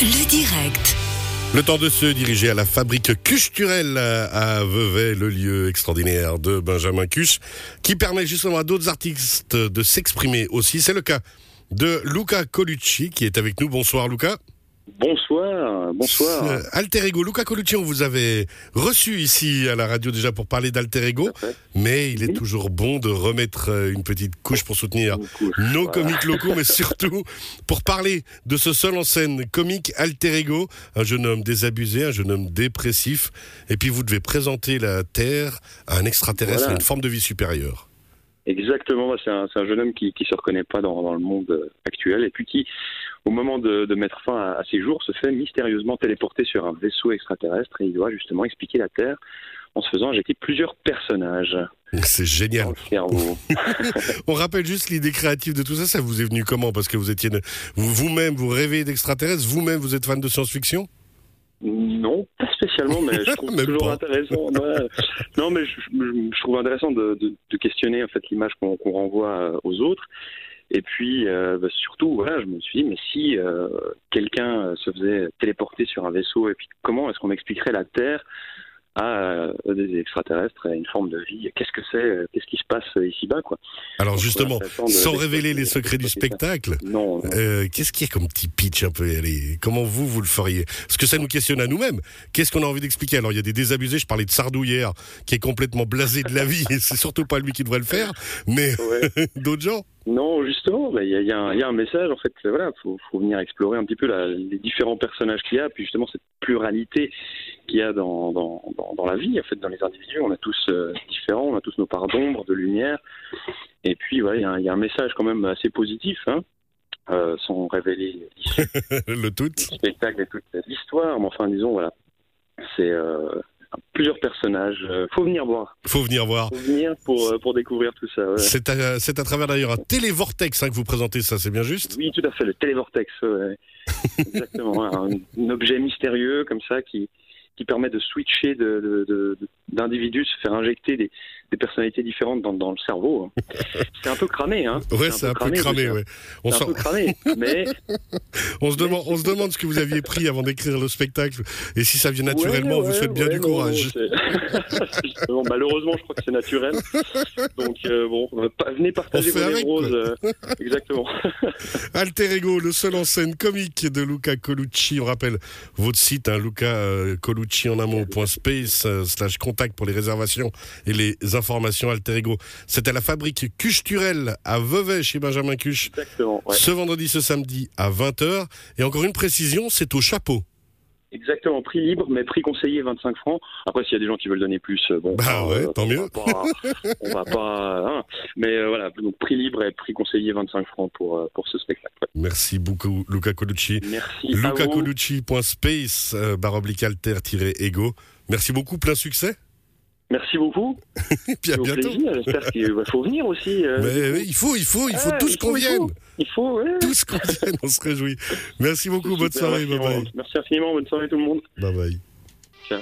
Le direct. Le temps de se diriger à la fabrique Cuche-Turel à Vevey, le lieu extraordinaire de Benjamin Cuche, qui permet justement à d'autres artistes de s'exprimer aussi. C'est le cas de Luca Colucci qui est avec nous. Bonsoir Luca. Bonsoir, bonsoir. Euh, Alter Ego, Luca Colucci, on vous avait reçu ici à la radio déjà pour parler d'Alter Ego, mais il est Oui. toujours bon de remettre euh, une petite couche pour soutenir couche, nos voilà. comiques locaux, mais surtout pour parler de ce seul en scène comique Alter Ego, un jeune homme désabusé, un jeune homme dépressif, et puis vous devez présenter la Terre à un extraterrestre, Voilà. à une forme de vie supérieure. Exactement, c'est un, jeune homme qui qui se reconnaît pas dans, dans le monde euh, actuel et puis qui, au moment de, de mettre fin à, à ses jours, se fait mystérieusement téléporter sur un vaisseau extraterrestre et il doit justement expliquer la Terre en se faisant injecter plusieurs personnages C'est génial. On rappelle juste l'idée créative de tout ça, ça vous est venu comment? Parce que vous étiez vous- vous-même, vous rêvez d'extraterrestres, vous-même vous êtes fan de science-fiction? Non, pas spécialement, mais je trouve toujours pas. intéressant. ouais. Non, mais je, je- je trouve intéressant de, de- de questionner en fait l'image qu'on qu'on renvoie euh, aux autres. Et puis euh, bah, surtout, voilà, je me suis dit, mais si euh, quelqu'un se faisait téléporter sur un vaisseau, et puis comment est-ce qu'on expliquerait la Terre à euh, des extraterrestres, à une forme de vie? Qu'est-ce que c'est Qu'est-ce qui se passe ici-bas, quoi? Alors justement, sans révéler les secrets du spectacle, Non, non. euh, qu'est-ce qu'il y a comme petit pitch un peu allez, Comment vous, vous le feriez? Parce que ça nous questionne à nous-mêmes. Qu'est-ce qu'on a envie d'expliquer? Alors il y a des désabusés, je parlais de Sardou hier, qui est complètement blasé de la vie, et c'est surtout pas lui qui devrait le faire, mais Ouais. d'autres gens Non, justement, il y, a, y a un- il y a un message, en fait, voilà, faut, faut venir explorer un petit peu la- les différents personnages qu'il y a, puis justement cette pluralité qu'il y a dans, dans, dans, dans la vie, en fait, dans les individus, on est tous euh, différents, on a tous nos parts d'ombre, de lumière, et puis, voilà, il y, a y a un message quand même assez positif, hein, euh, sans révéler le tout. du spectacle et toute l'histoire, mais enfin, disons, voilà, c'est euh, plusieurs personnages, euh, faut venir voir, Faut venir voir. faut venir pour, euh, pour découvrir tout ça, ouais. C'est à, c'est à travers d'ailleurs un télévortex hein, que vous présentez ça, c'est bien juste Oui, tout à fait, le télévortex. ouais. Exactement, un, un objet mystérieux comme ça qui, qui permet de switcher de- de- de- de- d'individus, se faire injecter des, des personnalités différentes dans, dans le cerveau. hein. C'est un peu cramé, hein Ouais, c'est un peu cramé, ouais. On, un peu cramé, mais on se demande, on se demande ce que vous aviez pris avant d'écrire le spectacle et si ça vient naturellement, Ouais, on vous souhaite bien du non, courage. non, malheureusement, je crois que c'est naturel. Donc euh, bon, euh, venez partager vos avec, euh, exactement. Alter Ego, le seul en scène comique de Luca Colucci. On rappelle votre site, hein, Luca Colucci en euh, slash contact pour les réservations et les informations Alter Ego. C'est à la fabrique Cuche-Turel à Vevey chez Benjamin Cuche. Exactement. ouais. Ce vendredi, ce samedi à 20h. Et encore une précision, c'est au chapeau. Exactement, prix libre, mais prix conseillé 25 francs. Après, s'il y a des gens qui veulent donner plus, euh, bon. Bah ouais, tant on mieux. Va pas, on va pas. hein. Mais euh, voilà, donc prix libre et prix conseillé 25 francs pour, euh, pour ce spectacle. ouais. Merci beaucoup, Luca Colucci. Merci. vous. lucacolucci.space, euh, barre oblique alter-ego. Merci beaucoup, plein succès. Merci beaucoup. Et puis à Au bientôt. J'espère qu'il bah, faut venir aussi. euh, Mais il faut, il faut, il faut Ah, tous qu'on vienne. Il faut, ouais. Tous qu'on vienne, on se réjouit. Merci beaucoup, bonne soirée, merci bye. Merci infiniment. Bonne soirée tout le monde. Bye bye. Ciao.